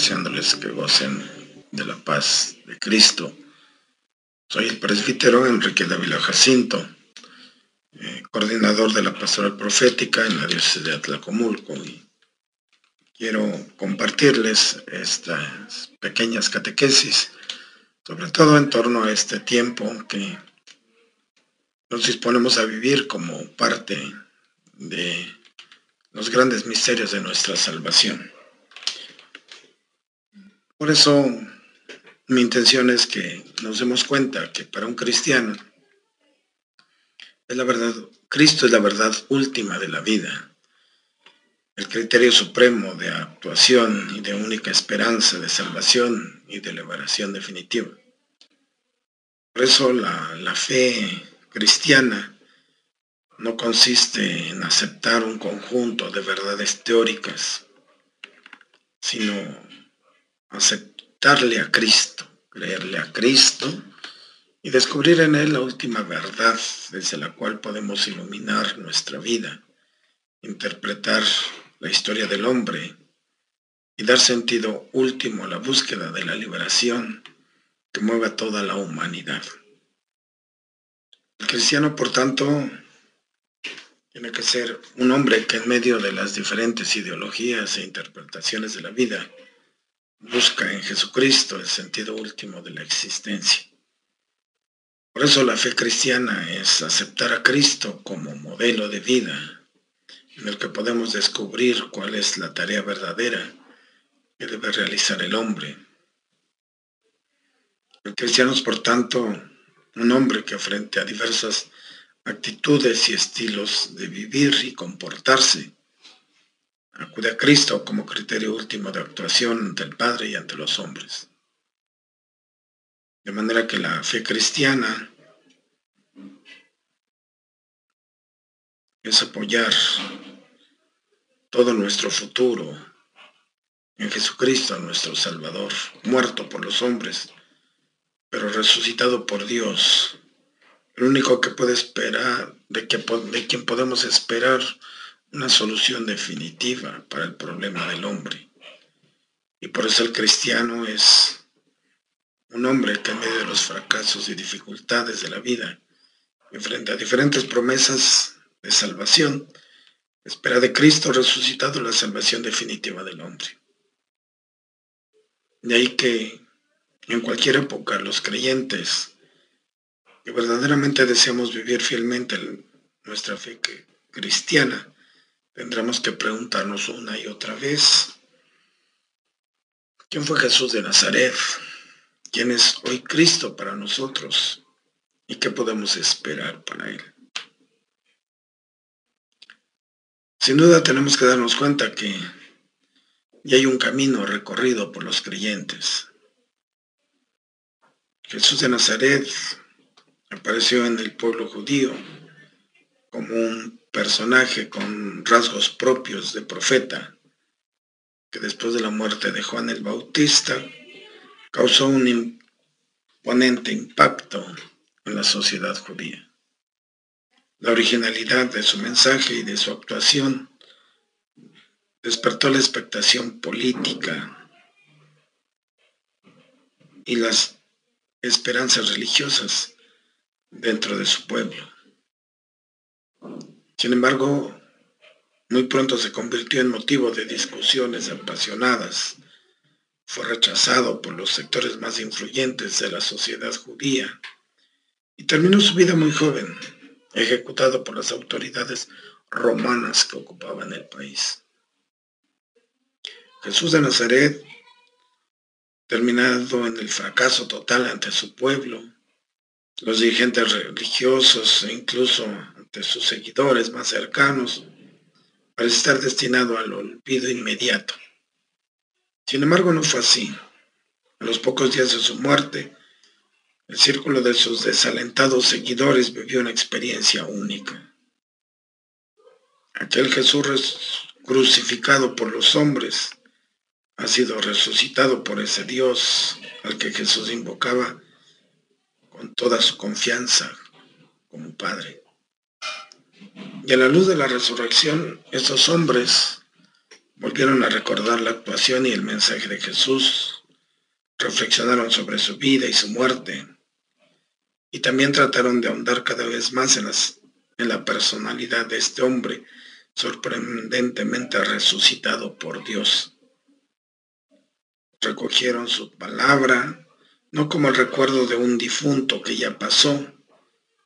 deseándoles que gocen de la paz de Cristo. Soy el presbítero Enrique Dávila Jacinto, eh, coordinador de la pastoral profética en la diócesis de Atlacomulco y quiero compartirles estas pequeñas catequesis, sobre todo en torno a este tiempo que nos disponemos a vivir como parte de los grandes misterios de nuestra salvación. Por eso mi intención es que nos demos cuenta que para un cristiano es la verdad, Cristo es la verdad última de la vida, el criterio supremo de actuación y de única esperanza de salvación y de liberación definitiva. Por eso la, la fe cristiana no consiste en aceptar un conjunto de verdades teóricas, sino aceptarle a Cristo, creerle a Cristo y descubrir en Él la última verdad desde la cual podemos iluminar nuestra vida, interpretar la historia del hombre y dar sentido último a la búsqueda de la liberación que mueve a toda la humanidad. El cristiano, por tanto, tiene que ser un hombre que en medio de las diferentes ideologías e interpretaciones de la vida busca en Jesucristo el sentido último de la existencia. Por eso la fe cristiana es aceptar a Cristo como modelo de vida en el que podemos descubrir cuál es la tarea verdadera que debe realizar el hombre. El cristiano es, por tanto, un hombre que frente a diversas actitudes y estilos de vivir y comportarse. Acude a Cristo como criterio último de actuación ante el Padre y ante los hombres. De manera que la fe cristiana es apoyar todo nuestro futuro en Jesucristo, nuestro Salvador, muerto por los hombres, pero resucitado por Dios el único que puede esperar, de, que, de quien podemos esperar una solución definitiva para el problema del hombre. Y por eso el cristiano es un hombre que en medio de los fracasos y dificultades de la vida, y frente a diferentes promesas de salvación, espera de Cristo resucitado la salvación definitiva del hombre. De ahí que en cualquier época los creyentes que verdaderamente deseamos vivir fielmente nuestra fe cristiana, tendremos que preguntarnos una y otra vez, ¿quién fue Jesús de Nazaret? ¿Quién es hoy Cristo para nosotros? ¿Y qué podemos esperar para Él? Sin duda tenemos que darnos cuenta que ya hay un camino recorrido por los creyentes. Jesús de Nazaret apareció en el pueblo judío como un personaje con rasgos propios de profeta, que después de la muerte de Juan el Bautista causó un imponente impacto en la sociedad judía. La originalidad de su mensaje y de su actuación despertó la expectación política y las esperanzas religiosas dentro de su pueblo. Sin embargo, muy pronto se convirtió en motivo de discusiones apasionadas. Fue rechazado por los sectores más influyentes de la sociedad judía y terminó su vida muy joven, ejecutado por las autoridades romanas que ocupaban el país. Jesús de Nazaret, terminado en el fracaso total ante su pueblo, los dirigentes religiosos e incluso ante sus seguidores más cercanos, parece estar destinado al olvido inmediato. Sin embargo, no fue así. A los pocos días de su muerte, el círculo de sus desalentados seguidores vivió una experiencia única. Aquel Jesús crucificado por los hombres ha sido resucitado por ese Dios al que Jesús invocaba con toda su confianza como Padre. Y a la luz de la resurrección, estos hombres volvieron a recordar la actuación y el mensaje de Jesús, reflexionaron sobre su vida y su muerte, y también trataron de ahondar cada vez más en, en la personalidad de este hombre sorprendentemente resucitado por Dios. Recogieron su palabra, no como el recuerdo de un difunto que ya pasó,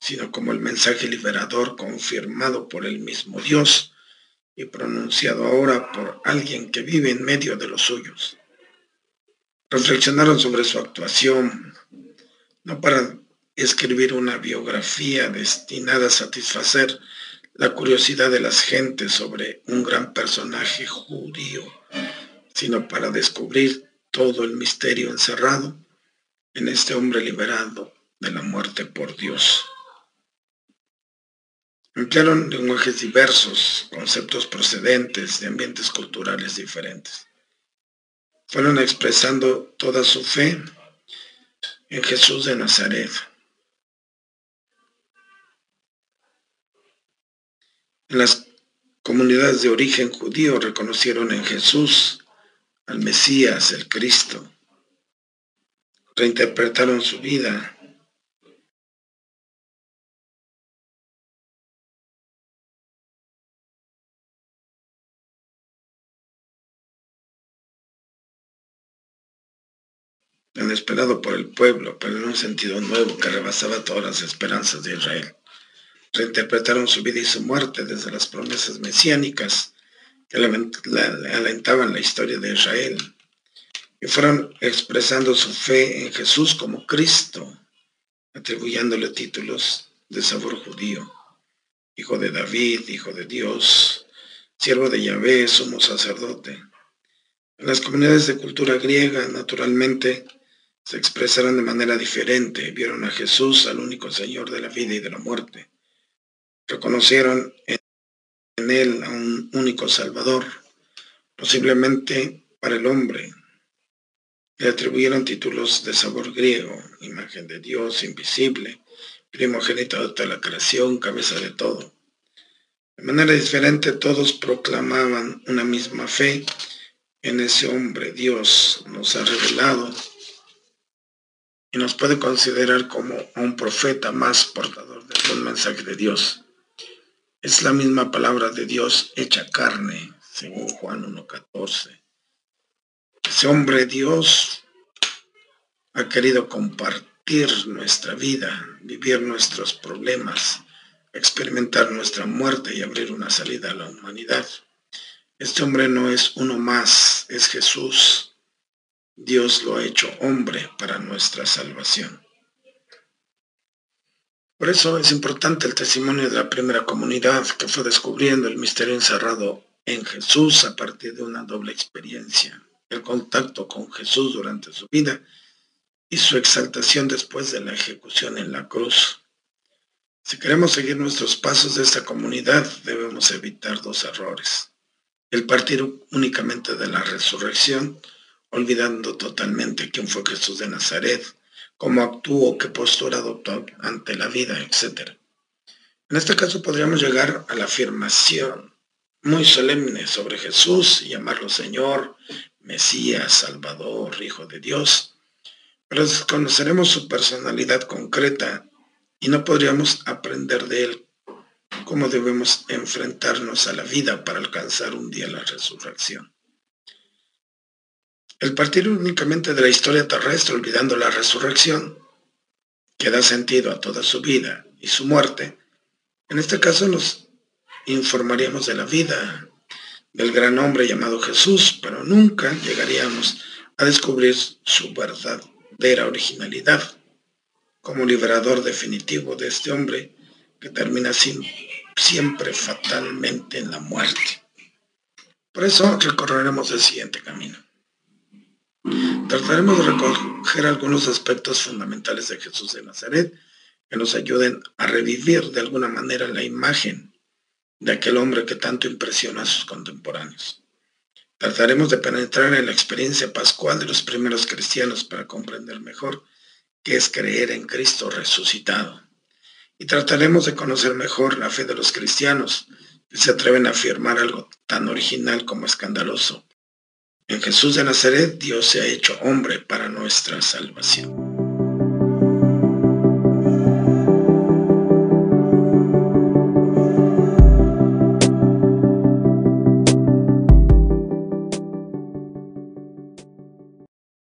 sino como el mensaje liberador confirmado por el mismo Dios y pronunciado ahora por alguien que vive en medio de los suyos. Reflexionaron sobre su actuación, no para escribir una biografía destinada a satisfacer la curiosidad de las gentes sobre un gran personaje judío, sino para descubrir todo el misterio encerrado en este hombre liberado de la muerte por Dios. Emplearon lenguajes diversos, conceptos procedentes de ambientes culturales diferentes. Fueron expresando toda su fe en Jesús de Nazaret. En las comunidades de origen judío reconocieron en Jesús al Mesías, el Cristo. Reinterpretaron su vida tan esperado por el pueblo, pero en un sentido nuevo que rebasaba todas las esperanzas de Israel. Reinterpretaron su vida y su muerte desde las promesas mesiánicas que alentaban la historia de Israel y fueron expresando su fe en Jesús como Cristo, atribuyéndole títulos de sabor judío, hijo de David, hijo de Dios, siervo de Yahvé, sumo sacerdote. En las comunidades de cultura griega, naturalmente, se expresaron de manera diferente, vieron a Jesús, al único Señor de la vida y de la muerte. Reconocieron en él a un único Salvador, posiblemente para el hombre. Le atribuyeron títulos de sabor griego, imagen de Dios invisible, primogénito de la creación, cabeza de todo. De manera diferente todos proclamaban una misma fe en ese hombre. Dios nos ha revelado y nos puede considerar como un profeta más portador de un mensaje de Dios. Es la misma palabra de Dios hecha carne, según Juan 1.14. Ese hombre Dios ha querido compartir nuestra vida, vivir nuestros problemas, experimentar nuestra muerte y abrir una salida a la humanidad. Este hombre no es uno más, es Jesús, Dios lo ha hecho hombre para nuestra salvación. Por eso es importante el testimonio de la primera comunidad que fue descubriendo el misterio encerrado en Jesús a partir de una doble experiencia, el contacto con Jesús durante su vida y su exaltación después de la ejecución en la cruz. Si queremos seguir nuestros pasos de esta comunidad, debemos evitar dos errores. El partir únicamente de la resurrección olvidando totalmente quién fue Jesús de Nazaret, cómo actuó, qué postura adoptó ante la vida, etc. En este caso podríamos llegar a la afirmación muy solemne sobre Jesús y llamarlo Señor, Mesías, Salvador, Hijo de Dios, pero desconoceremos su personalidad concreta y no podríamos aprender de él cómo debemos enfrentarnos a la vida para alcanzar un día la resurrección. El partir únicamente de la historia terrestre, olvidando la resurrección, que da sentido a toda su vida y su muerte, en este caso nos informaríamos de la vida del gran hombre llamado Jesús, pero nunca llegaríamos a descubrir su verdadera originalidad como liberador definitivo de este hombre que termina siempre fatalmente en la muerte. Por eso recorreremos el siguiente camino. Trataremos de recoger algunos aspectos fundamentales de Jesús de Nazaret que nos ayuden a revivir de alguna manera la imagen de aquel hombre que tanto impresiona a sus contemporáneos. Trataremos de penetrar en la experiencia pascual de los primeros cristianos para comprender mejor qué es creer en Cristo resucitado. Y trataremos de conocer mejor la fe de los cristianos que se atreven a afirmar algo tan original como escandaloso. En Jesús de Nazaret Dios se ha hecho hombre para nuestra salvación.